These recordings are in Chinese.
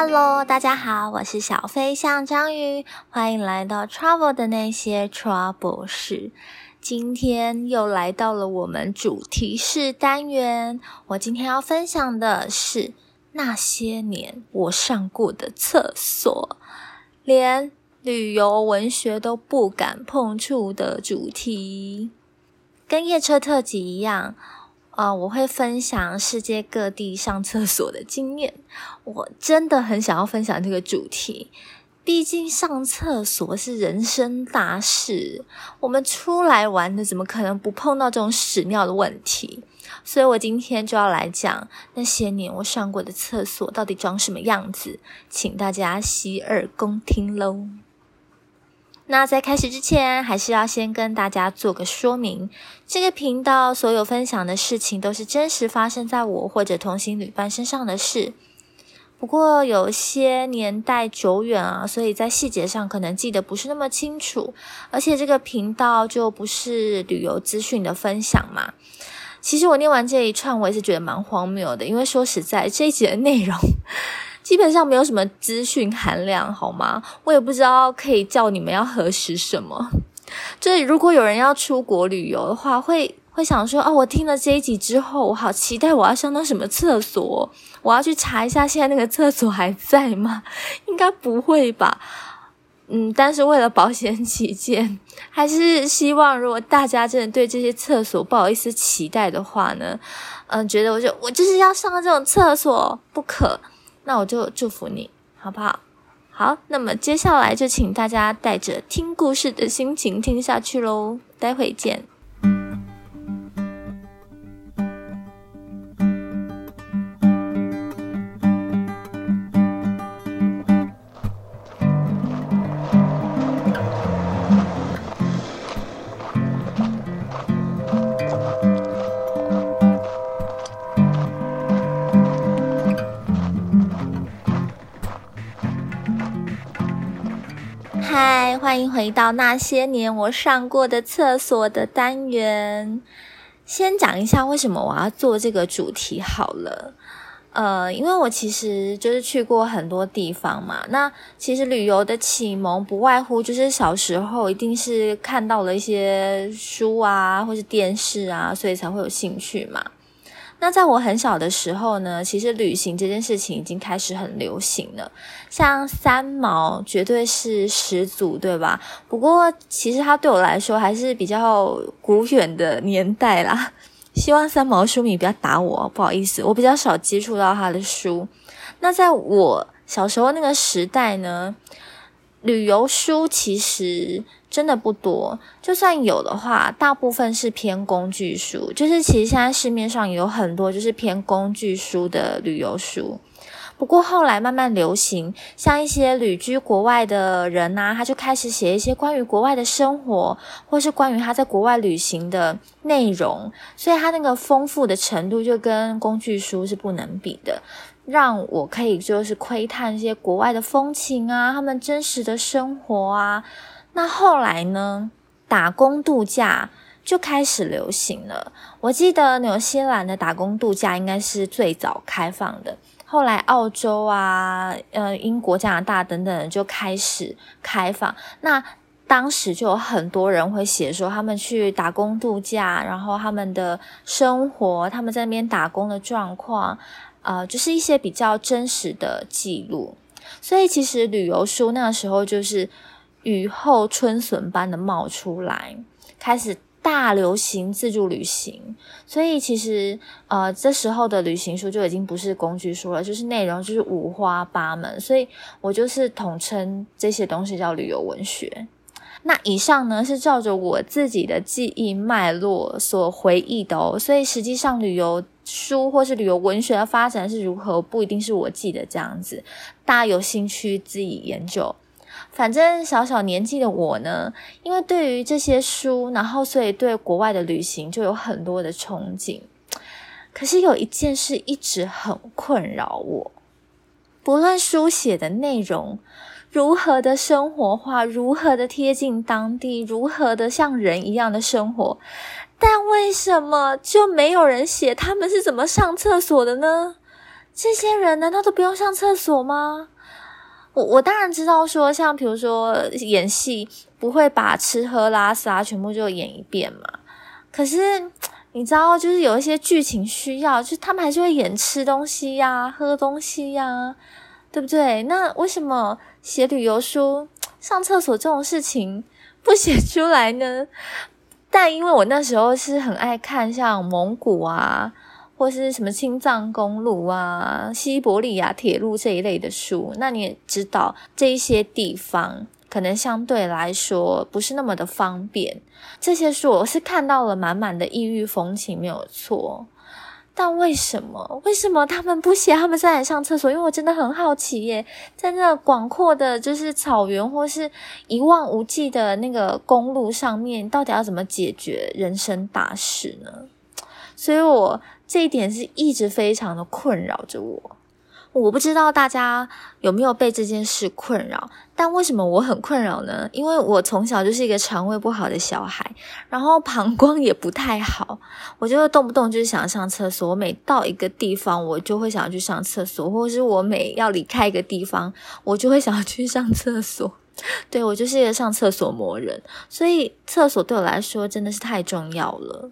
Hello，大家好，我是小飞象章鱼，欢迎来到 Travel 的那些 Trouble 事。今天又来到了我们主题式单元，我今天要分享的是那些年我上过的厕所，连旅游文学都不敢碰触的主题，跟夜车特辑一样。啊，我会分享世界各地上厕所的经验。我真的很想要分享这个主题，毕竟上厕所是人生大事。我们出来玩的，怎么可能不碰到这种屎尿的问题？所以我今天就要来讲那些年我上过的厕所到底长什么样子，请大家洗耳恭听喽。那在开始之前，还是要先跟大家做个说明。这个频道所有分享的事情，都是真实发生在我或者同行旅伴身上的事。不过有些年代久远啊，所以在细节上可能记得不是那么清楚。而且这个频道就不是旅游资讯的分享嘛。其实我念完这一串，我也是觉得蛮荒谬的，因为说实在，这一集的内容。基本上没有什么资讯含量，好吗？我也不知道可以叫你们要核实什么。就是如果有人要出国旅游的话，会会想说：哦，我听了这一集之后，我好期待我要上到什么厕所，我要去查一下现在那个厕所还在吗？应该不会吧？嗯，但是为了保险起见，还是希望如果大家真的对这些厕所不好意思期待的话呢，嗯，觉得我就我就是要上这种厕所不可。那我就祝福你，好不好？好，那么接下来就请大家带着听故事的心情听下去喽，待会见。欢迎回到那些年我上过的厕所的单元。先讲一下为什么我要做这个主题好了。呃，因为我其实就是去过很多地方嘛。那其实旅游的启蒙不外乎就是小时候一定是看到了一些书啊，或是电视啊，所以才会有兴趣嘛。那在我很小的时候呢，其实旅行这件事情已经开始很流行了，像三毛绝对是始祖，对吧？不过其实他对我来说还是比较古远的年代啦。希望三毛书迷不要打我，不好意思，我比较少接触到他的书。那在我小时候那个时代呢，旅游书其实。真的不多，就算有的话，大部分是偏工具书。就是其实现在市面上有很多就是偏工具书的旅游书。不过后来慢慢流行，像一些旅居国外的人呐，他就开始写一些关于国外的生活，或是关于他在国外旅行的内容。所以他那个丰富的程度就跟工具书是不能比的，让我可以就是窥探一些国外的风情啊，他们真实的生活啊。那后来呢？打工度假就开始流行了。我记得纽西兰的打工度假应该是最早开放的。后来澳洲啊、呃英国、加拿大等等就开始开放。那当时就有很多人会写说他们去打工度假，然后他们的生活、他们在那边打工的状况，呃，就是一些比较真实的记录。所以其实旅游书那时候就是。雨后春笋般的冒出来，开始大流行自助旅行。所以其实，呃，这时候的旅行书就已经不是工具书了，就是内容就是五花八门。所以我就是统称这些东西叫旅游文学。那以上呢是照着我自己的记忆脉络所回忆的哦。所以实际上旅游书或是旅游文学的发展是如何，不一定是我记得这样子。大家有兴趣自己研究。反正小小年纪的我呢，因为对于这些书，然后所以对国外的旅行就有很多的憧憬。可是有一件事一直很困扰我，不论书写的内容如何的生活化，如何的贴近当地，如何的像人一样的生活，但为什么就没有人写他们是怎么上厕所的呢？这些人难道都不用上厕所吗？我我当然知道说，像比如说演戏，不会把吃喝拉撒全部就演一遍嘛。可是你知道，就是有一些剧情需要，就他们还是会演吃东西呀、喝东西呀，对不对？那为什么写旅游书上厕所这种事情不写出来呢？但因为我那时候是很爱看像蒙古啊。或是什么青藏公路啊、西伯利亚铁路这一类的书，那你也知道这一些地方可能相对来说不是那么的方便。这些书我是看到了满满的异域风情，没有错。但为什么？为什么他们不写他们在上厕所？因为我真的很好奇耶，在那广阔的就是草原或是一望无际的那个公路上面，到底要怎么解决人生大事呢？所以我。这一点是一直非常的困扰着我，我不知道大家有没有被这件事困扰，但为什么我很困扰呢？因为我从小就是一个肠胃不好的小孩，然后膀胱也不太好，我就会动不动就是想上厕所。我每到一个地方，我就会想要去上厕所，或是我每要离开一个地方，我就会想要去上厕所。对我就是一个上厕所魔人，所以厕所对我来说真的是太重要了。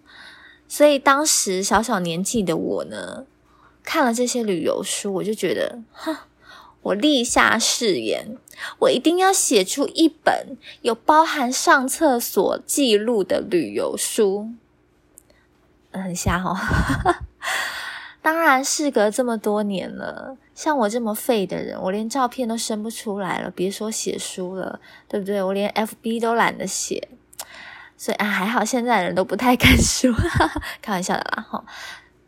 所以当时小小年纪的我呢，看了这些旅游书，我就觉得，哼，我立下誓言，我一定要写出一本有包含上厕所记录的旅游书。很瞎哦。当然，事隔这么多年了，像我这么废的人，我连照片都生不出来了，别说写书了，对不对？我连 FB 都懒得写。所以啊，还好现在的人都不太敢说，开玩笑的啦哈。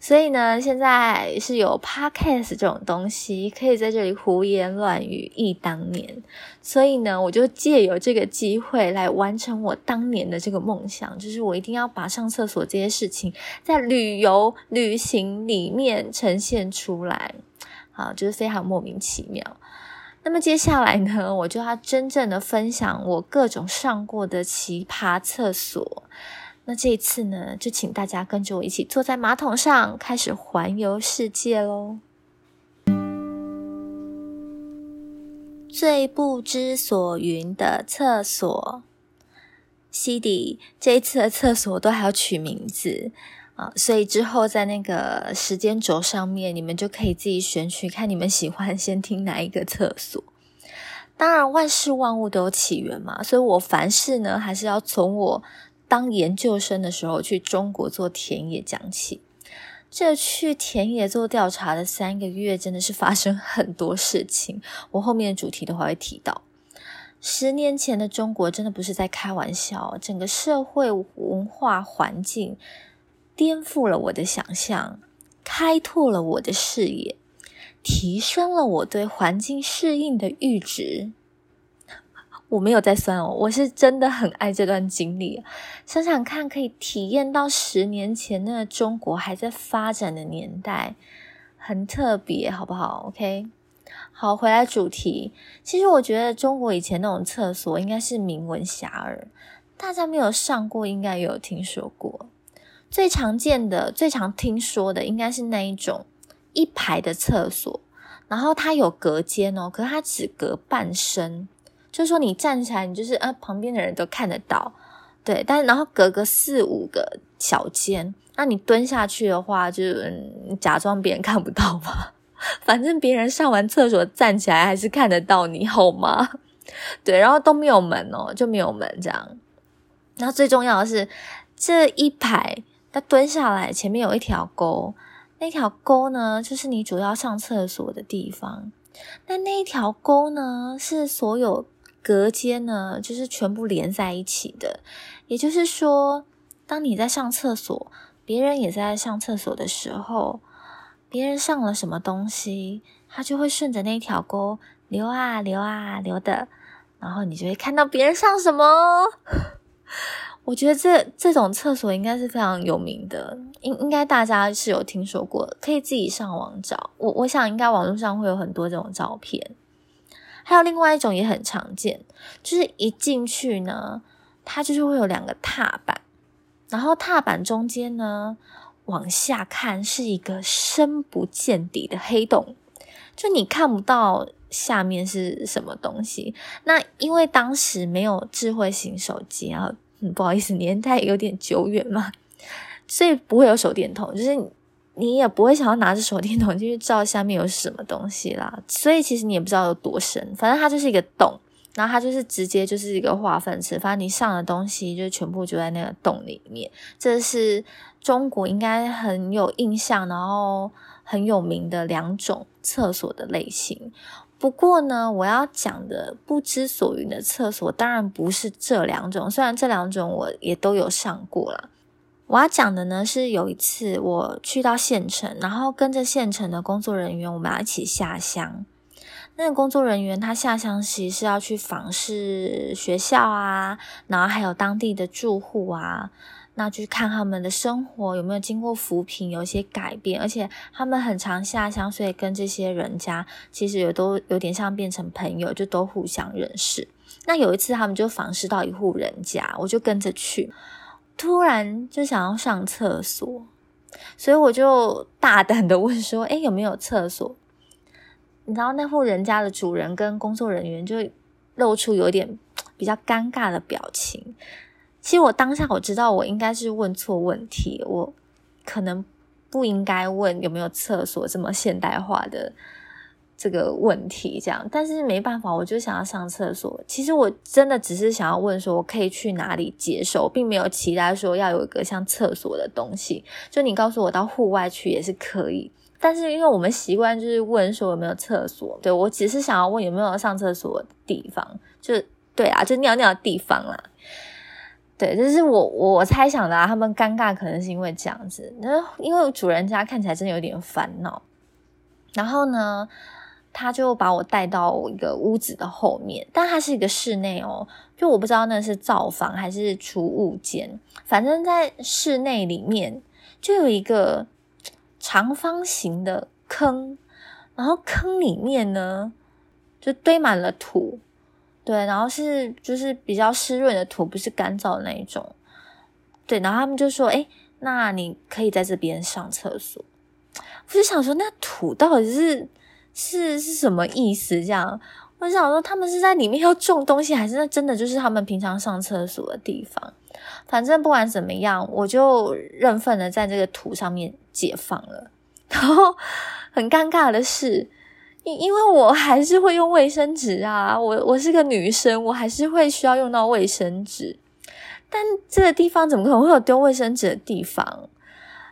所以呢，现在是有 podcast 这种东西，可以在这里胡言乱语忆当年。所以呢，我就借由这个机会来完成我当年的这个梦想，就是我一定要把上厕所这些事情在旅游旅行里面呈现出来。好，就是非常莫名其妙。那么接下来呢，我就要真正的分享我各种上过的奇葩厕所。那这一次呢，就请大家跟着我一起坐在马桶上，开始环游世界喽。最不知所云的厕所，西迪这一次的厕所都还要取名字。啊，所以之后在那个时间轴上面，你们就可以自己选取，看你们喜欢先听哪一个厕所。当然，万事万物都有起源嘛，所以我凡事呢，还是要从我当研究生的时候去中国做田野讲起。这去田野做调查的三个月，真的是发生很多事情。我后面的主题的话会提到，十年前的中国真的不是在开玩笑，整个社会文化环境。颠覆了我的想象，开拓了我的视野，提升了我对环境适应的阈值。我没有在算哦，我是真的很爱这段经历。想想看，可以体验到十年前那个中国还在发展的年代，很特别，好不好？OK，好，回来主题。其实我觉得中国以前那种厕所应该是名闻遐迩，大家没有上过，应该有听说过。最常见的、最常听说的，应该是那一种一排的厕所，然后它有隔间哦，可是它只隔半身，就是说你站起来，你就是呃旁边的人都看得到，对，但然后隔个四五个小间，那你蹲下去的话，就假装别人看不到吧，反正别人上完厕所站起来还是看得到你，好吗？对，然后都没有门哦，就没有门这样，然后最重要的是这一排。蹲下来，前面有一条沟，那条沟呢，就是你主要上厕所的地方。那那一条沟呢，是所有隔间呢，就是全部连在一起的。也就是说，当你在上厕所，别人也在上厕所的时候，别人上了什么东西，它就会顺着那条沟流啊流啊流的，然后你就会看到别人上什么。我觉得这这种厕所应该是非常有名的，应应该大家是有听说过，可以自己上网找。我我想应该网络上会有很多这种照片。还有另外一种也很常见，就是一进去呢，它就是会有两个踏板，然后踏板中间呢，往下看是一个深不见底的黑洞，就你看不到下面是什么东西。那因为当时没有智慧型手机啊不好意思，年代有点久远嘛，所以不会有手电筒，就是你也不会想要拿着手电筒进去照下面有什么东西啦。所以其实你也不知道有多深，反正它就是一个洞。然后它就是直接就是一个化粪池，反正你上的东西就全部就在那个洞里面。这是中国应该很有印象，然后很有名的两种厕所的类型。不过呢，我要讲的不知所云的厕所，当然不是这两种。虽然这两种我也都有上过了。我要讲的呢，是有一次我去到县城，然后跟着县城的工作人员，我们要一起下乡。那个工作人员他下乡时是要去访视学校啊，然后还有当地的住户啊，那去看他们的生活有没有经过扶贫，有些改变。而且他们很常下乡，所以跟这些人家其实也都有点像变成朋友，就都互相认识。那有一次他们就访视到一户人家，我就跟着去，突然就想要上厕所，所以我就大胆的问说：“哎，有没有厕所？”你知道那户人家的主人跟工作人员就露出有点比较尴尬的表情。其实我当下我知道我应该是问错问题，我可能不应该问有没有厕所这么现代化的这个问题。这样，但是没办法，我就想要上厕所。其实我真的只是想要问说，我可以去哪里接受，并没有期待说要有一个像厕所的东西。就你告诉我到户外去也是可以。但是因为我们习惯就是问说有没有厕所，对我只是想要问有没有上厕所的地方，就对啊，就尿尿的地方啦。对，这是我我猜想的啊。他们尴尬可能是因为这样子，那因为主人家看起来真的有点烦恼。然后呢，他就把我带到一个屋子的后面，但它是一个室内哦，就我不知道那是灶房还是储物间，反正在室内里面就有一个。长方形的坑，然后坑里面呢就堆满了土，对，然后是就是比较湿润的土，不是干燥的那一种，对，然后他们就说：“哎，那你可以在这边上厕所。”我就想说，那土到底是是是什么意思？这样，我想说，他们是在里面要种东西，还是那真的就是他们平常上厕所的地方？反正不管怎么样，我就认份的在这个土上面。解放了，然后很尴尬的是，因因为我还是会用卫生纸啊，我我是个女生，我还是会需要用到卫生纸，但这个地方怎么可能会有丢卫生纸的地方？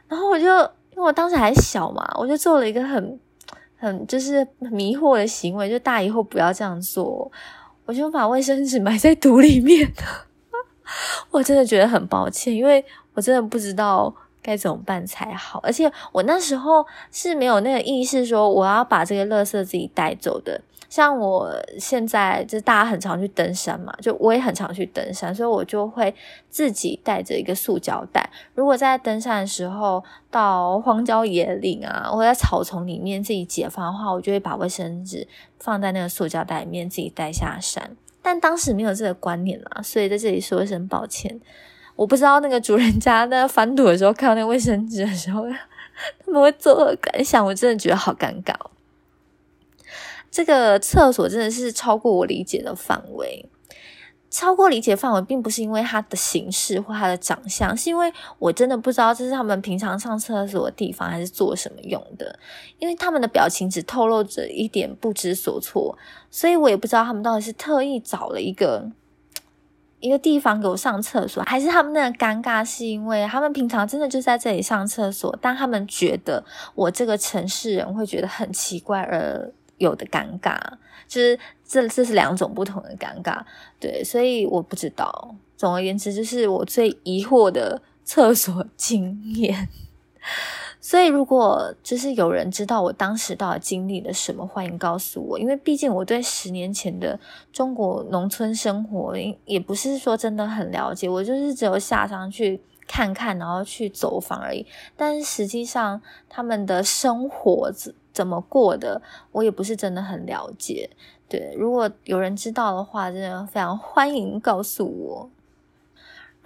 然后我就因为我当时还小嘛，我就做了一个很很就是迷惑的行为，就大以后不要这样做，我就把卫生纸埋在 土里面。我真的觉得很抱歉，因为我真的不知道。该怎么办才好？而且我那时候是没有那个意识，说我要把这个垃圾自己带走的。像我现在，就大家很常去登山嘛，就我也很常去登山，所以我就会自己带着一个塑胶袋。如果在登山的时候到荒郊野岭啊，或在草丛里面自己解放的话，我就会把卫生纸放在那个塑胶袋里面自己带下山。但当时没有这个观念啦，所以在这里说一声抱歉。我不知道那个主人家在翻土的时候看到那卫生纸的时候，他们会作何感想？我真的觉得好尴尬。这个厕所真的是超过我理解的范围，超过理解范围，并不是因为它的形式或它的长相，是因为我真的不知道这是他们平常上厕所的地方，还是做什么用的。因为他们的表情只透露着一点不知所措，所以我也不知道他们到底是特意找了一个。一个地方给我上厕所，还是他们那个尴尬，是因为他们平常真的就在这里上厕所，但他们觉得我这个城市人会觉得很奇怪而有的尴尬，就是这这是两种不同的尴尬，对，所以我不知道。总而言之，就是我最疑惑的厕所经验。所以，如果就是有人知道我当时到底经历了什么，欢迎告诉我。因为毕竟我对十年前的中国农村生活，也不是说真的很了解。我就是只有下山去看看，然后去走访而已。但是实际上他们的生活怎怎么过的，我也不是真的很了解。对，如果有人知道的话，真的非常欢迎告诉我。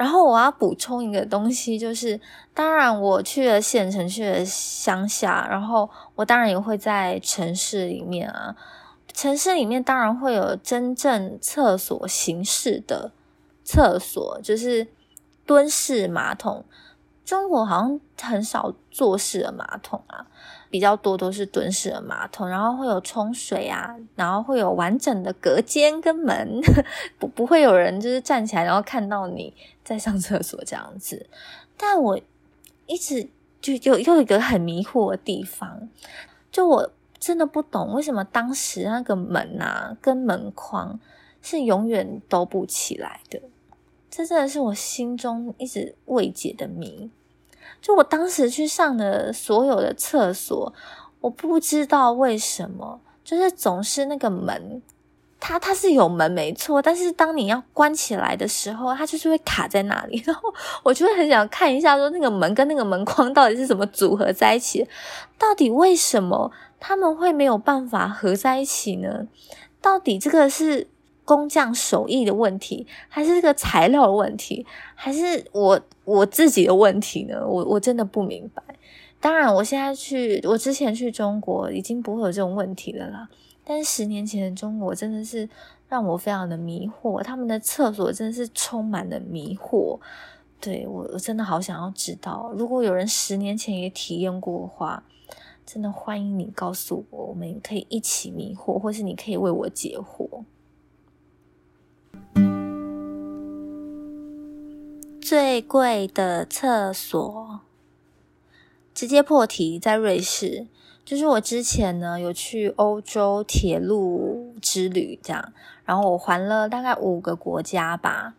然后我要补充一个东西，就是当然我去了县城，去了乡下，然后我当然也会在城市里面啊。城市里面当然会有真正厕所形式的厕所，就是蹲式马桶。中国好像很少坐式的马桶啊，比较多都是蹲式的马桶，然后会有冲水啊，然后会有完整的隔间跟门，不不会有人就是站起来然后看到你在上厕所这样子。但我一直就又又一个很迷惑的地方，就我真的不懂为什么当时那个门啊跟门框是永远都不起来的，这真的是我心中一直未解的谜。就我当时去上的所有的厕所，我不知道为什么，就是总是那个门，它它是有门没错，但是当你要关起来的时候，它就是会卡在那里，然后我就会很想看一下，说那个门跟那个门框到底是怎么组合在一起，到底为什么他们会没有办法合在一起呢？到底这个是？工匠手艺的问题，还是这个材料的问题，还是我我自己的问题呢？我我真的不明白。当然，我现在去，我之前去中国已经不会有这种问题了啦。但是十年前的中国真的是让我非常的迷惑，他们的厕所真的是充满了迷惑。对我，我真的好想要知道，如果有人十年前也体验过的话，真的欢迎你告诉我，我们可以一起迷惑，或是你可以为我解惑。最贵的厕所，直接破题，在瑞士。就是我之前呢有去欧洲铁路之旅，这样，然后我环了大概五个国家吧。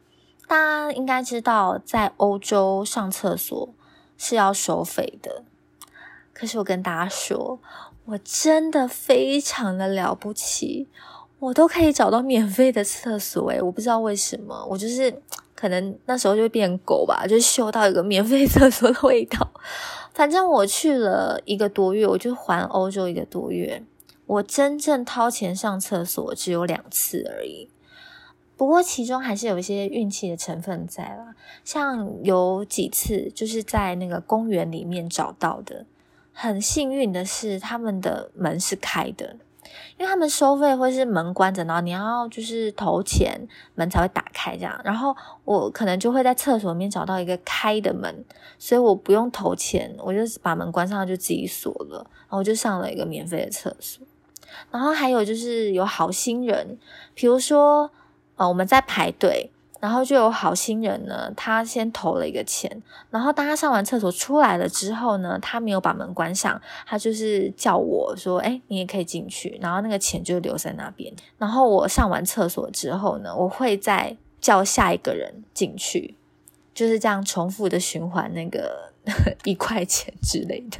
大家应该知道，在欧洲上厕所是要收费的。可是我跟大家说，我真的非常的了不起，我都可以找到免费的厕所。诶我不知道为什么，我就是。可能那时候就会变狗吧，就嗅到一个免费厕所的味道。反正我去了一个多月，我就环欧洲一个多月，我真正掏钱上厕所只有两次而已。不过其中还是有一些运气的成分在啦，像有几次就是在那个公园里面找到的，很幸运的是他们的门是开的。因为他们收费或是门关着，然后你要就是投钱，门才会打开这样。然后我可能就会在厕所里面找到一个开的门，所以我不用投钱，我就把门关上就自己锁了。然后我就上了一个免费的厕所。然后还有就是有好心人，比如说呃我们在排队。然后就有好心人呢，他先投了一个钱，然后当他上完厕所出来了之后呢，他没有把门关上，他就是叫我说：“哎，你也可以进去。”然后那个钱就留在那边。然后我上完厕所之后呢，我会再叫下一个人进去，就是这样重复的循环那个 一块钱之类的。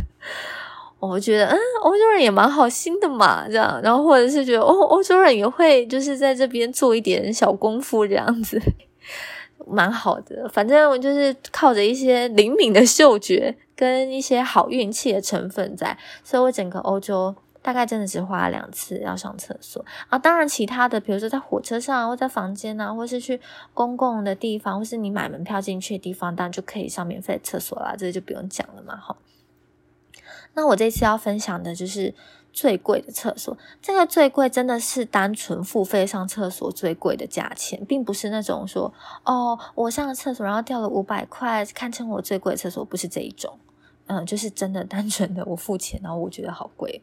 我觉得，嗯，欧洲人也蛮好心的嘛，这样。然后或者是觉得，哦，欧洲人也会就是在这边做一点小功夫这样子。蛮好的，反正我就是靠着一些灵敏的嗅觉跟一些好运气的成分在，所以我整个欧洲大概真的只花了两次要上厕所啊。当然，其他的比如说在火车上或在房间啊，或是去公共的地方，或是你买门票进去的地方，当然就可以上免费厕所啦，这就不用讲了嘛。好，那我这次要分享的就是。最贵的厕所，这个最贵真的是单纯付费上厕所最贵的价钱，并不是那种说哦，我上了厕所然后掉了五百块，堪称我最贵的厕所，不是这一种，嗯，就是真的单纯的我付钱，然后我觉得好贵。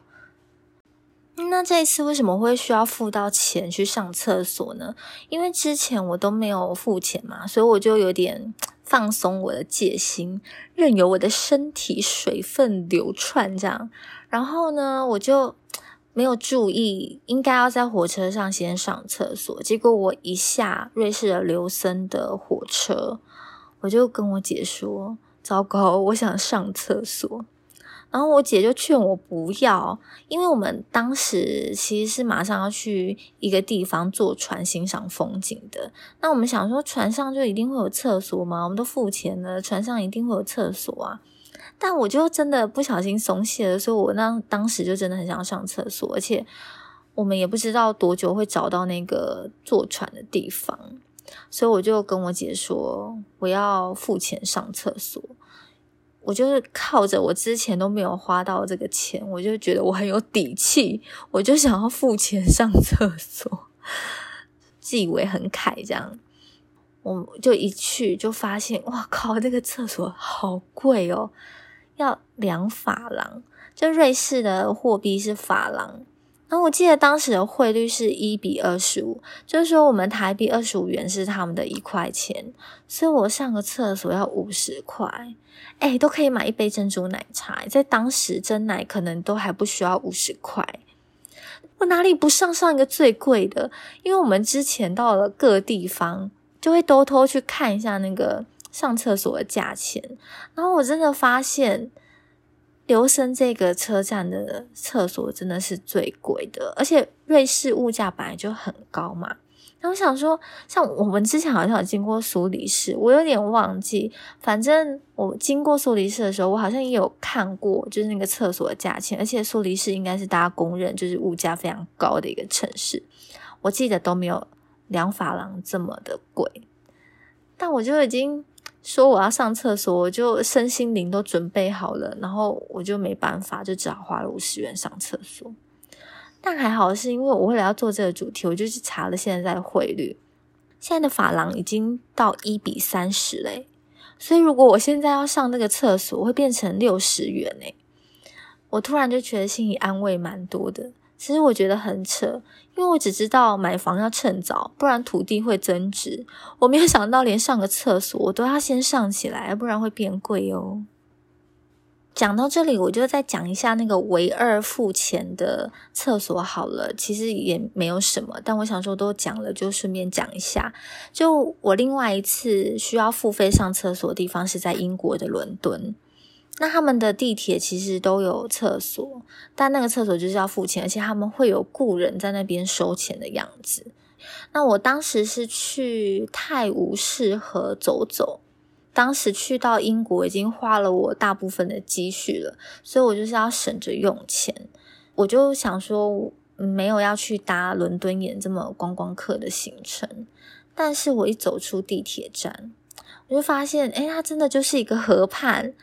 那这一次为什么会需要付到钱去上厕所呢？因为之前我都没有付钱嘛，所以我就有点放松我的戒心，任由我的身体水分流窜这样。然后呢，我就没有注意，应该要在火车上先上厕所。结果我一下瑞士的刘森的火车，我就跟我姐说：“糟糕，我想上厕所。”然后我姐就劝我不要，因为我们当时其实是马上要去一个地方坐船欣赏风景的。那我们想说，船上就一定会有厕所吗？我们都付钱了，船上一定会有厕所啊。但我就真的不小心松懈了，所以我那当时就真的很想上厕所，而且我们也不知道多久会找到那个坐船的地方，所以我就跟我姐说我要付钱上厕所。我就是靠着我之前都没有花到这个钱，我就觉得我很有底气，我就想要付钱上厕所，自以为很凯这样。我就一去就发现，哇靠，那个厕所好贵哦，要两法郎。就瑞士的货币是法郎，然后我记得当时的汇率是一比二十五，就是说我们台币二十五元是他们的一块钱，所以我上个厕所要五十块，哎，都可以买一杯珍珠奶茶，在当时真奶可能都还不需要五十块，我哪里不上上一个最贵的？因为我们之前到了各地方。就会偷偷去看一下那个上厕所的价钱，然后我真的发现，留声这个车站的厕所真的是最贵的，而且瑞士物价本来就很高嘛。那我想说，像我们之前好像有经过苏黎世，我有点忘记，反正我经过苏黎世的时候，我好像也有看过，就是那个厕所的价钱，而且苏黎世应该是大家公认就是物价非常高的一个城市，我记得都没有。两法郎这么的贵，但我就已经说我要上厕所，我就身心灵都准备好了，然后我就没办法，就只好花了五十元上厕所。但还好是因为我为了要做这个主题，我就去查了现在的汇率，现在的法郎已经到一比三十嘞，所以如果我现在要上那个厕所，会变成六十元诶。我突然就觉得心里安慰蛮多的。其实我觉得很扯，因为我只知道买房要趁早，不然土地会增值。我没有想到连上个厕所我都要先上起来，不然会变贵哦。讲到这里，我就再讲一下那个唯二付钱的厕所好了。其实也没有什么，但我想说都讲了，就顺便讲一下。就我另外一次需要付费上厕所的地方是在英国的伦敦。那他们的地铁其实都有厕所，但那个厕所就是要付钱，而且他们会有雇人在那边收钱的样子。那我当时是去泰晤士河走走，当时去到英国已经花了我大部分的积蓄了，所以我就是要省着用钱。我就想说，没有要去搭伦敦眼这么观光客的行程。但是我一走出地铁站，我就发现，哎，它真的就是一个河畔。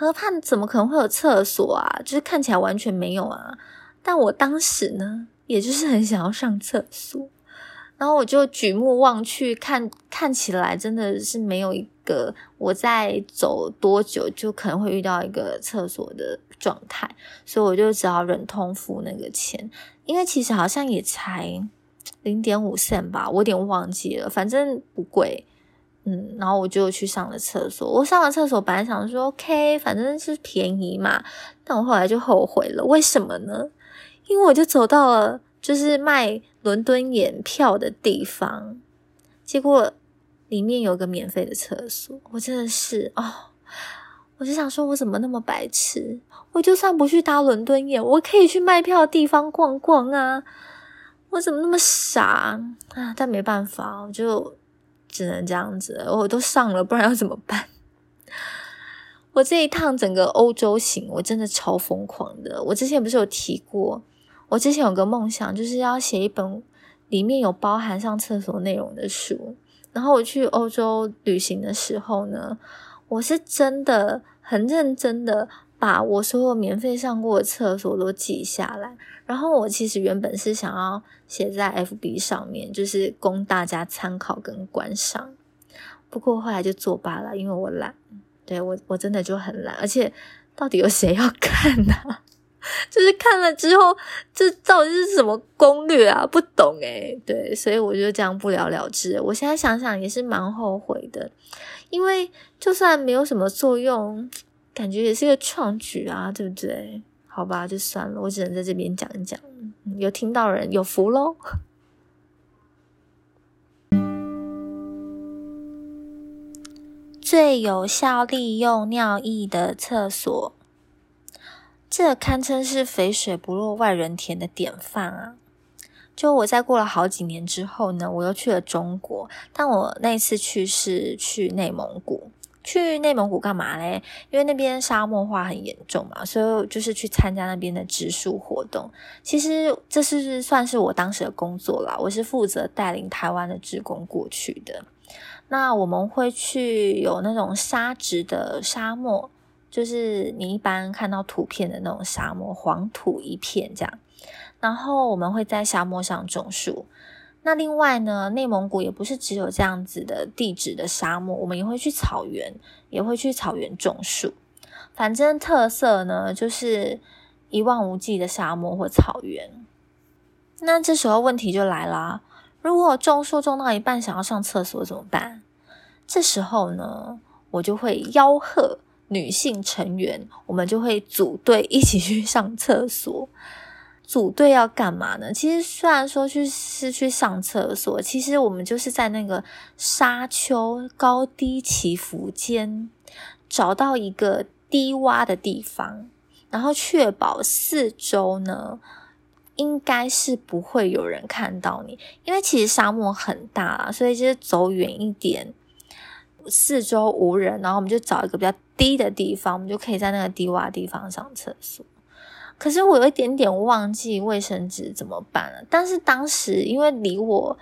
河畔怎么可能会有厕所啊？就是看起来完全没有啊！但我当时呢，也就是很想要上厕所，然后我就举目望去，看看起来真的是没有一个我在走多久就可能会遇到一个厕所的状态，所以我就只好忍痛付那个钱，因为其实好像也才零点五线吧，我有点忘记了，反正不贵。嗯，然后我就去上了厕所。我上了厕所，本来想说 OK，反正是便宜嘛。但我后来就后悔了，为什么呢？因为我就走到了就是卖伦敦眼票的地方，结果里面有个免费的厕所。我真的是哦，我就想说，我怎么那么白痴？我就算不去搭伦敦眼，我可以去卖票的地方逛逛啊！我怎么那么傻啊？但没办法，我就。只能这样子，我都上了，不然要怎么办？我这一趟整个欧洲行，我真的超疯狂的。我之前不是有提过，我之前有个梦想，就是要写一本里面有包含上厕所内容的书。然后我去欧洲旅行的时候呢，我是真的很认真的。把我所有免费上过的厕所都记下来，然后我其实原本是想要写在 FB 上面，就是供大家参考跟观赏。不过后来就作罢了，因为我懒。对我我真的就很懒，而且到底有谁要看呢？就是看了之后，这到底是什么攻略啊？不懂诶对，所以我就这样不了了之。我现在想想也是蛮后悔的，因为就算没有什么作用。感觉也是个创举啊，对不对？好吧，就算了，我只能在这边讲一讲。有听到人有福喽。最有效利用尿液的厕所，这堪称是肥水不落外人田的典范啊！就我在过了好几年之后呢，我又去了中国，但我那次去是去内蒙古。去内蒙古干嘛嘞？因为那边沙漠化很严重嘛，所以就是去参加那边的植树活动。其实这是算是我当时的工作啦，我是负责带领台湾的职工过去的。那我们会去有那种沙质的沙漠，就是你一般看到图片的那种沙漠，黄土一片这样。然后我们会在沙漠上种树。那另外呢，内蒙古也不是只有这样子的地质的沙漠，我们也会去草原，也会去草原种树。反正特色呢，就是一望无际的沙漠或草原。那这时候问题就来啦，如果种树种到一半想要上厕所怎么办？这时候呢，我就会吆喝女性成员，我们就会组队一起去上厕所。组队要干嘛呢？其实虽然说去是去上厕所，其实我们就是在那个沙丘高低起伏间找到一个低洼的地方，然后确保四周呢应该是不会有人看到你，因为其实沙漠很大，所以就是走远一点，四周无人，然后我们就找一个比较低的地方，我们就可以在那个低洼地方上厕所。可是我有一点点忘记卫生纸怎么办了。但是当时因为离我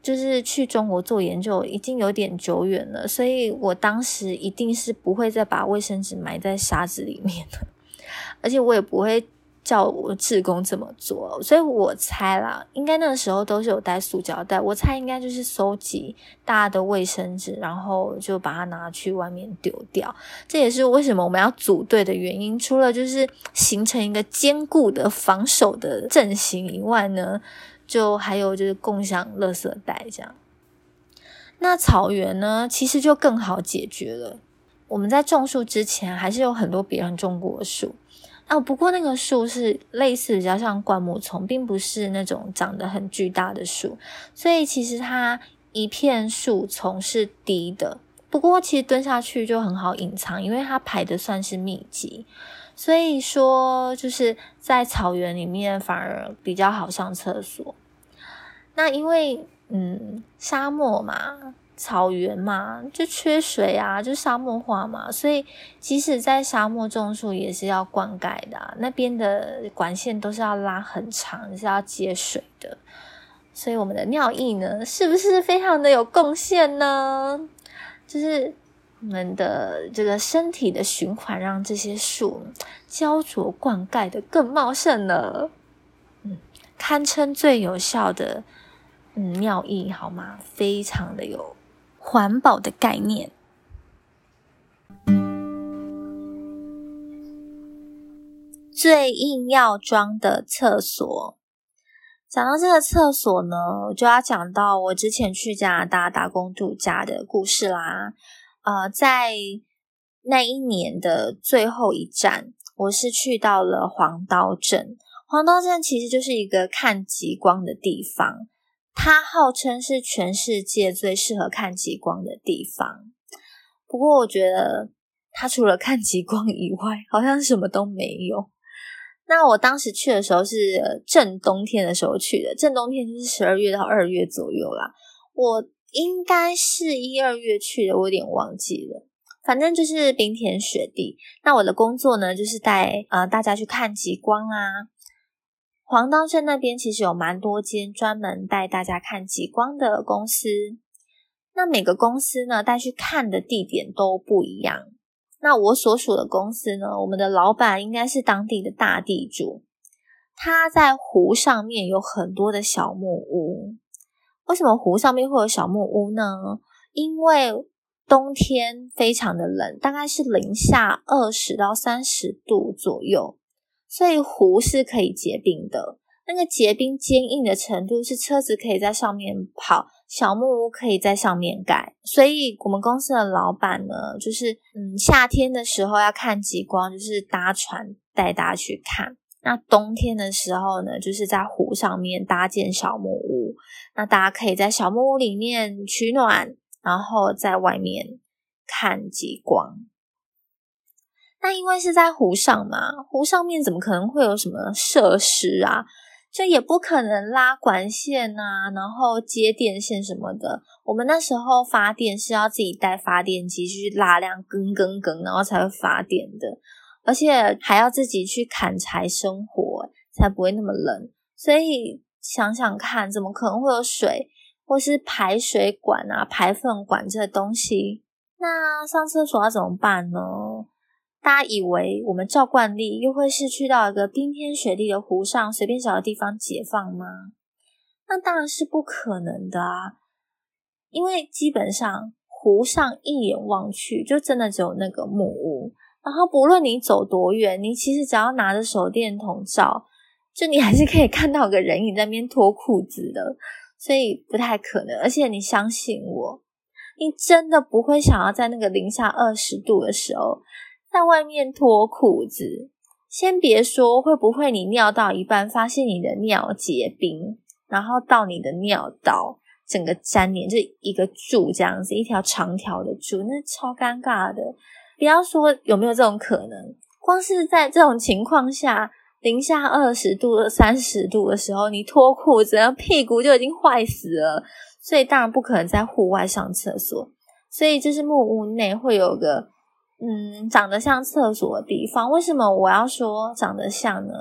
就是去中国做研究已经有点久远了，所以我当时一定是不会再把卫生纸埋在沙子里面的，而且我也不会。叫我志工这么做，所以我猜啦，应该那个时候都是有带塑胶袋。我猜应该就是收集大家的卫生纸，然后就把它拿去外面丢掉。这也是为什么我们要组队的原因。除了就是形成一个坚固的防守的阵型以外呢，就还有就是共享垃圾袋这样。那草原呢，其实就更好解决了。我们在种树之前，还是有很多别人种过的树。哦，不过那个树是类似比较像灌木丛，并不是那种长得很巨大的树，所以其实它一片树丛是低的。不过其实蹲下去就很好隐藏，因为它排的算是密集，所以说就是在草原里面反而比较好上厕所。那因为嗯，沙漠嘛。草原嘛，就缺水啊，就沙漠化嘛，所以即使在沙漠种树也是要灌溉的，那边的管线都是要拉很长，是要接水的。所以我们的尿液呢，是不是非常的有贡献呢？就是我们的这个身体的循环，让这些树焦灼灌溉的更茂盛了。嗯，堪称最有效的嗯尿液，好吗？非常的有。环保的概念，最硬要装的厕所。讲到这个厕所呢，我就要讲到我之前去加拿大打工度假的故事啦。呃，在那一年的最后一站，我是去到了黄刀镇。黄刀镇其实就是一个看极光的地方。它号称是全世界最适合看极光的地方，不过我觉得它除了看极光以外，好像什么都没有。那我当时去的时候是正冬天的时候去的，正冬天就是十二月到二月左右啦。我应该是一二月去的，我有点忘记了。反正就是冰天雪地。那我的工作呢，就是带呃大家去看极光啊。黄刀镇那边其实有蛮多间专门带大家看极光的公司，那每个公司呢带去看的地点都不一样。那我所属的公司呢，我们的老板应该是当地的大地主，他在湖上面有很多的小木屋。为什么湖上面会有小木屋呢？因为冬天非常的冷，大概是零下二十到三十度左右。所以湖是可以结冰的，那个结冰坚硬的程度是车子可以在上面跑，小木屋可以在上面盖。所以我们公司的老板呢，就是嗯，夏天的时候要看极光，就是搭船带大家去看。那冬天的时候呢，就是在湖上面搭建小木屋，那大家可以在小木屋里面取暖，然后在外面看极光。那因为是在湖上嘛，湖上面怎么可能会有什么设施啊？就也不可能拉管线啊，然后接电线什么的。我们那时候发电是要自己带发电机去拉量，更更更，然后才会发电的，而且还要自己去砍柴生火，才不会那么冷。所以想想看，怎么可能会有水，或是排水管啊、排粪管这东西？那上厕所要怎么办呢？大家以为我们照惯例又会是去到一个冰天雪地的湖上，随便找个地方解放吗？那当然是不可能的啊！因为基本上湖上一眼望去，就真的只有那个木屋。然后不论你走多远，你其实只要拿着手电筒照，就你还是可以看到个人影在那边脱裤子的。所以不太可能。而且你相信我，你真的不会想要在那个零下二十度的时候。在外面脱裤子，先别说会不会你尿到一半，发现你的尿结冰，然后到你的尿道整个粘连，就一个柱这样子，一条长条的柱，那超尴尬的。不要说有没有这种可能，光是在这种情况下，零下二十度、三十度的时候，你脱裤子，然后屁股就已经坏死了，所以当然不可能在户外上厕所。所以就是木屋内会有个。嗯，长得像厕所的地方，为什么我要说长得像呢？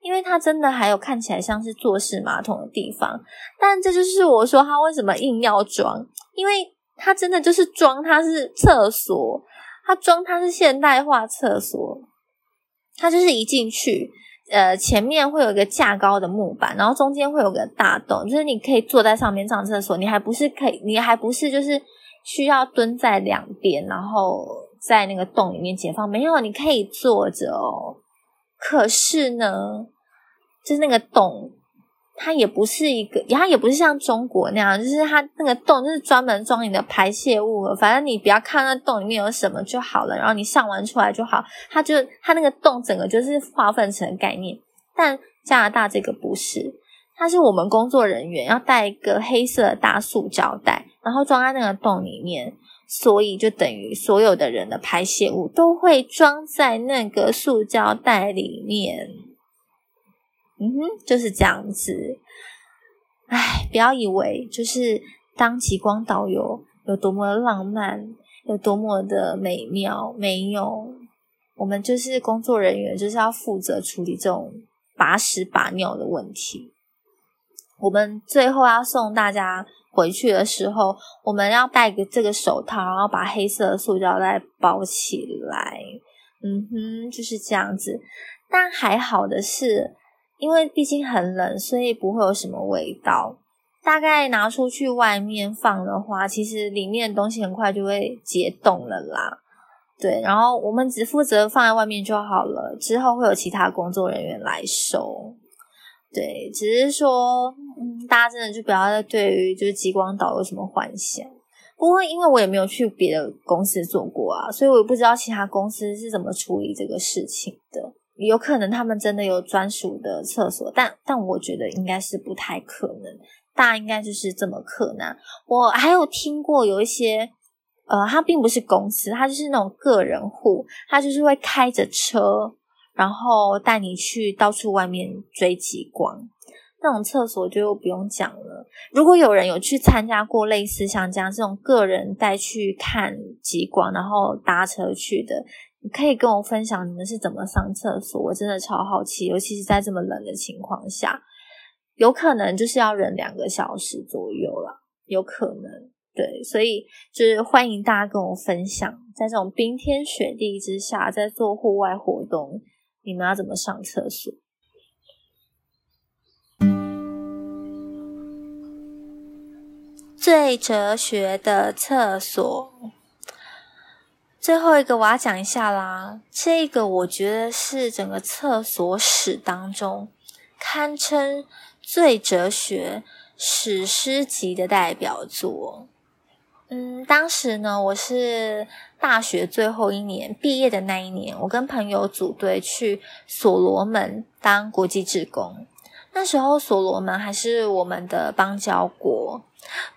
因为它真的还有看起来像是坐式马桶的地方，但这就是我说它为什么硬要装，因为它真的就是装它是厕所，它装它是现代化厕所，它就是一进去，呃，前面会有一个架高的木板，然后中间会有个大洞，就是你可以坐在上面上厕所，你还不是可以，你还不是就是需要蹲在两边，然后。在那个洞里面解放没有？你可以坐着哦。可是呢，就是那个洞，它也不是一个，它也不是像中国那样，就是它那个洞就是专门装你的排泄物。反正你不要看那洞里面有什么就好了，然后你上完出来就好。它就它那个洞整个就是划分成概念。但加拿大这个不是，它是我们工作人员要带一个黑色的大塑胶袋，然后装在那个洞里面。所以就等于所有的人的排泄物都会装在那个塑胶袋里面，嗯哼，就是这样子。哎，不要以为就是当极光导游有多么的浪漫，有多么的美妙，没有，我们就是工作人员，就是要负责处理这种把屎把尿的问题。我们最后要送大家。回去的时候，我们要戴个这个手套，然后把黑色的塑胶袋包起来。嗯哼，就是这样子。但还好的是，因为毕竟很冷，所以不会有什么味道。大概拿出去外面放的话，其实里面的东西很快就会解冻了啦。对，然后我们只负责放在外面就好了，之后会有其他工作人员来收。对，只是说，嗯，大家真的就不要再对于就是极光岛有什么幻想。不过，因为我也没有去别的公司做过啊，所以我也不知道其他公司是怎么处理这个事情的。有可能他们真的有专属的厕所，但但我觉得应该是不太可能。大家应该就是这么可能。我还有听过有一些，呃，他并不是公司，他就是那种个人户，他就是会开着车。然后带你去到处外面追极光，那种厕所就不用讲了。如果有人有去参加过类似像这样这种个人带去看极光，然后搭车去的，你可以跟我分享你们是怎么上厕所。我真的超好奇，尤其是在这么冷的情况下，有可能就是要忍两个小时左右了，有可能。对，所以就是欢迎大家跟我分享，在这种冰天雪地之下，在做户外活动。你们要怎么上厕所？最哲学的厕所，最后一个我要讲一下啦。这个我觉得是整个厕所史当中堪称最哲学史诗级的代表作。嗯，当时呢，我是大学最后一年毕业的那一年，我跟朋友组队去所罗门当国际志工。那时候所罗门还是我们的邦交国，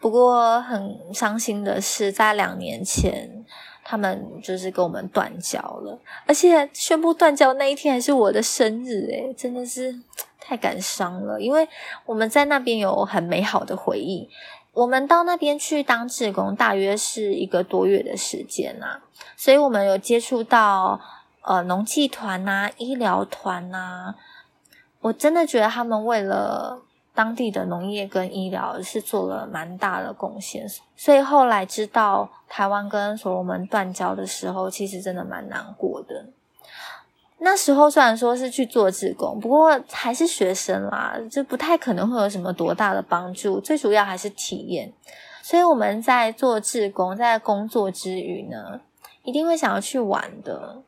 不过很伤心的是，在两年前，他们就是跟我们断交了，而且宣布断交那一天还是我的生日，诶真的是。太感伤了，因为我们在那边有很美好的回忆。我们到那边去当志工，大约是一个多月的时间呐，所以我们有接触到呃农技团呐、医疗团呐。我真的觉得他们为了当地的农业跟医疗是做了蛮大的贡献，所以后来知道台湾跟所罗门断交的时候，其实真的蛮难过的。那时候虽然说是去做志工，不过还是学生啦，就不太可能会有什么多大的帮助。最主要还是体验，所以我们在做志工，在工作之余呢，一定会想要去玩的。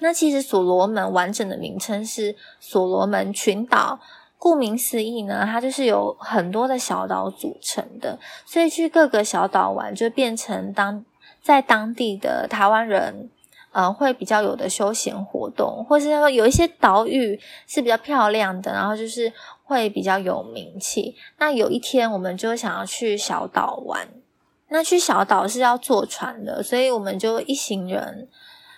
那其实所罗门完整的名称是所罗门群岛，顾名思义呢，它就是由很多的小岛组成的，所以去各个小岛玩就变成当在当地的台湾人。呃，会比较有的休闲活动，或是说有一些岛屿是比较漂亮的，然后就是会比较有名气。那有一天，我们就想要去小岛玩。那去小岛是要坐船的，所以我们就一行人，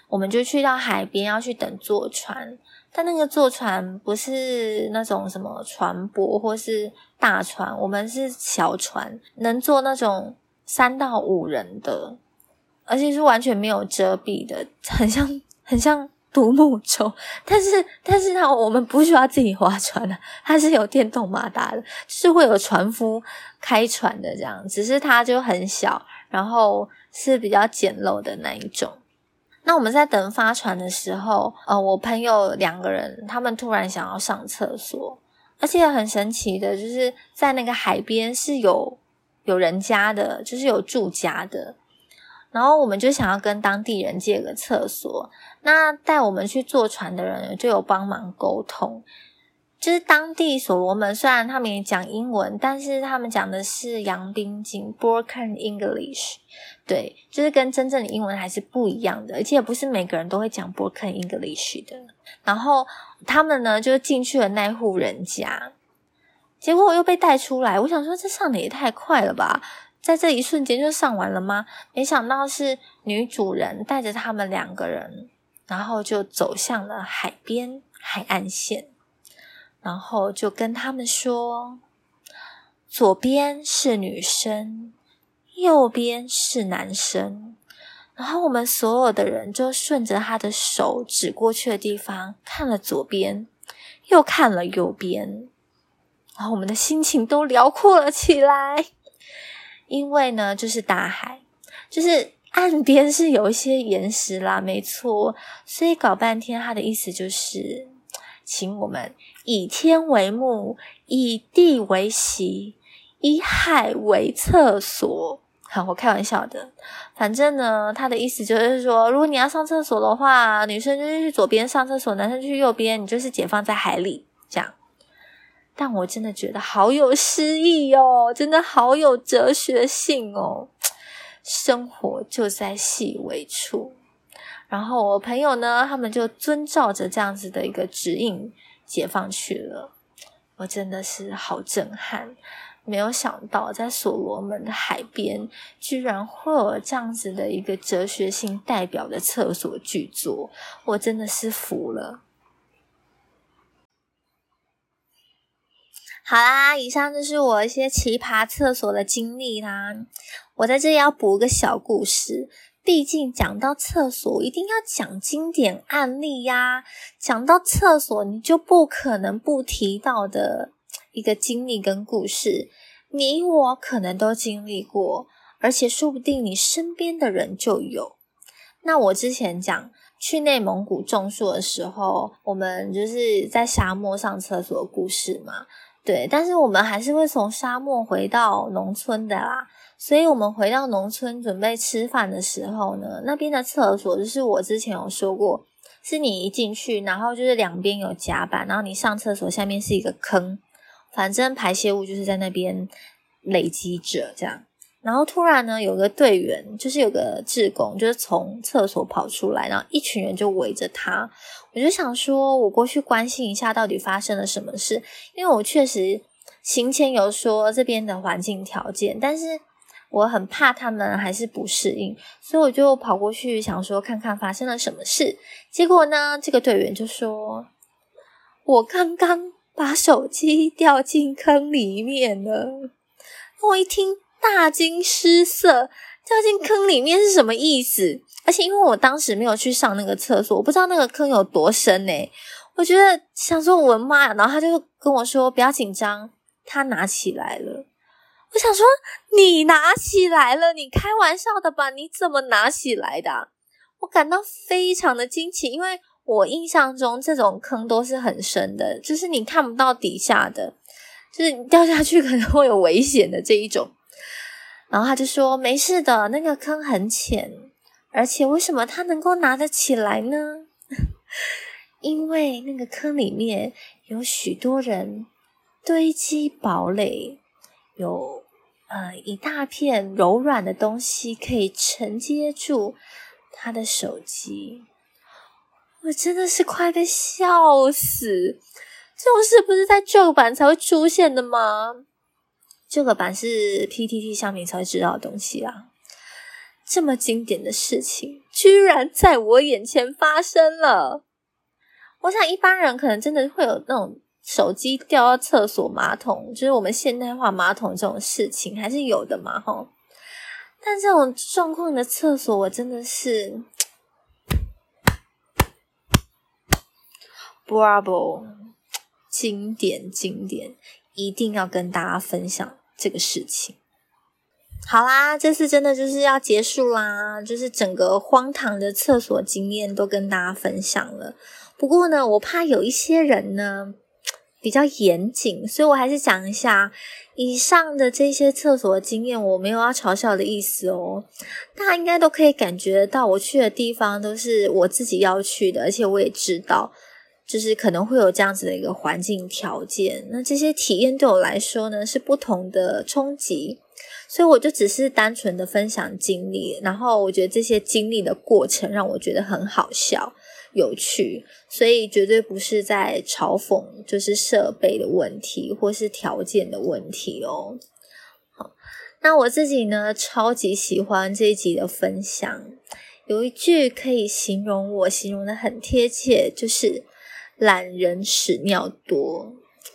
我们就去到海边要去等坐船。但那个坐船不是那种什么船舶或是大船，我们是小船，能坐那种三到五人的。而且是完全没有遮蔽的，很像很像独木舟。但是，但是呢，我们不需要自己划船的，它是有电动马达的，是会有船夫开船的这样。只是它就很小，然后是比较简陋的那一种。那我们在等发船的时候，呃，我朋友两个人，他们突然想要上厕所，而且很神奇的，就是在那个海边是有有人家的，就是有住家的。然后我们就想要跟当地人借个厕所，那带我们去坐船的人就有帮忙沟通。就是当地所罗门，虽然他们也讲英文，但是他们讲的是洋滨境 （Broken English）。对，就是跟真正的英文还是不一样的，而且也不是每个人都会讲 Broken English 的。然后他们呢就进去了那户人家，结果我又被带出来。我想说，这上的也太快了吧！在这一瞬间就上完了吗？没想到是女主人带着他们两个人，然后就走向了海边海岸线，然后就跟他们说：左边是女生，右边是男生。然后我们所有的人就顺着他的手指过去的地方看了左边，又看了右边，然后我们的心情都辽阔了起来。因为呢，就是大海，就是岸边是有一些岩石啦，没错。所以搞半天，他的意思就是，请我们以天为幕，以地为席，以海为厕所。好，我开玩笑的。反正呢，他的意思就是说，如果你要上厕所的话，女生就是去左边上厕所，男生就去右边，你就是解放在海里这样。但我真的觉得好有诗意哦，真的好有哲学性哦。生活就在细微处。然后我朋友呢，他们就遵照着这样子的一个指引解放去了。我真的是好震撼，没有想到在所罗门的海边，居然会有这样子的一个哲学性代表的厕所巨作，我真的是服了。好啦，以上就是我一些奇葩厕所的经历啦。我在这里要补个小故事，毕竟讲到厕所，一定要讲经典案例呀。讲到厕所，你就不可能不提到的一个经历跟故事，你我可能都经历过，而且说不定你身边的人就有。那我之前讲去内蒙古种树的时候，我们就是在沙漠上厕所的故事嘛。对，但是我们还是会从沙漠回到农村的啦。所以，我们回到农村准备吃饭的时候呢，那边的厕所就是我之前有说过，是你一进去，然后就是两边有甲板，然后你上厕所下面是一个坑，反正排泄物就是在那边累积着这样。然后突然呢，有个队员，就是有个志工，就是从厕所跑出来，然后一群人就围着他。我就想说，我过去关心一下，到底发生了什么事？因为我确实行前有说这边的环境条件，但是我很怕他们还是不适应，所以我就跑过去想说，看看发生了什么事。结果呢，这个队员就说：“我刚刚把手机掉进坑里面了。我一听大惊失色，掉进坑里面是什么意思？而且因为我当时没有去上那个厕所，我不知道那个坑有多深呢。我觉得想说我妈，然后他就跟我说不要紧张，他拿起来了。我想说你拿起来了，你开玩笑的吧？你怎么拿起来的？我感到非常的惊奇，因为我印象中这种坑都是很深的，就是你看不到底下的，就是你掉下去可能会有危险的这一种。然后他就说没事的，那个坑很浅。而且为什么他能够拿得起来呢？因为那个坑里面有许多人堆积堡垒，有呃一大片柔软的东西可以承接住他的手机。我真的是快被笑死！这种事不是在旧版才会出现的吗？这个版是 PTT 上面才会知道的东西啊。这么经典的事情，居然在我眼前发生了。我想一般人可能真的会有那种手机掉到厕所马桶，就是我们现代化马桶这种事情还是有的嘛，吼。但这种状况的厕所，我真的是，Bravo，经典经典，一定要跟大家分享这个事情。好啦，这次真的就是要结束啦，就是整个荒唐的厕所经验都跟大家分享了。不过呢，我怕有一些人呢比较严谨，所以我还是讲一下以上的这些厕所经验，我没有要嘲笑的意思哦。大家应该都可以感觉到，我去的地方都是我自己要去的，而且我也知道，就是可能会有这样子的一个环境条件。那这些体验对我来说呢，是不同的冲击。所以我就只是单纯的分享经历，然后我觉得这些经历的过程让我觉得很好笑、有趣，所以绝对不是在嘲讽，就是设备的问题或是条件的问题哦。好，那我自己呢，超级喜欢这一集的分享，有一句可以形容我，形容的很贴切，就是懒人屎尿多。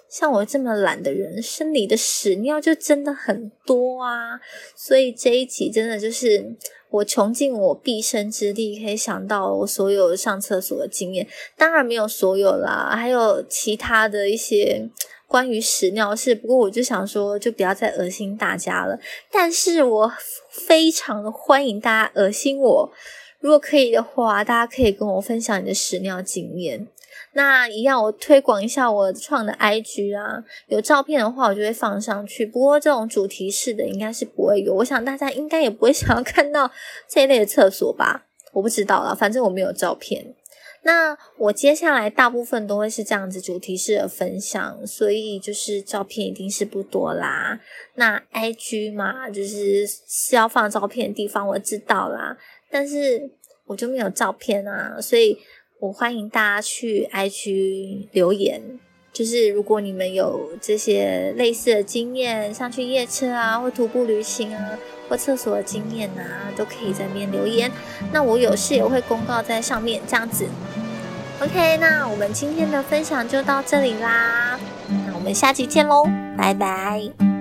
像我这么懒的人，生理的屎尿就真的很多啊！所以这一集真的就是我穷尽我毕生之力，可以想到我所有上厕所的经验。当然没有所有啦，还有其他的一些关于屎尿事。不过我就想说，就不要再恶心大家了。但是我非常的欢迎大家恶心我，如果可以的话，大家可以跟我分享你的屎尿经验。那一样，我推广一下我创的 IG 啊，有照片的话，我就会放上去。不过这种主题式的应该是不会有，我想大家应该也不会想要看到 这一类的厕所吧？我不知道了，反正我没有照片。那我接下来大部分都会是这样子主题式的分享，所以就是照片一定是不多啦。那 IG 嘛，就是是要放照片的地方，我知道啦，但是我就没有照片啊，所以。我欢迎大家去 IG 留言，就是如果你们有这些类似的经验，像去夜车啊，或徒步旅行啊，或厕所的经验啊，都可以在那边留言。那我有事也会公告在上面，这样子。OK，那我们今天的分享就到这里啦，那我们下期见喽，拜拜。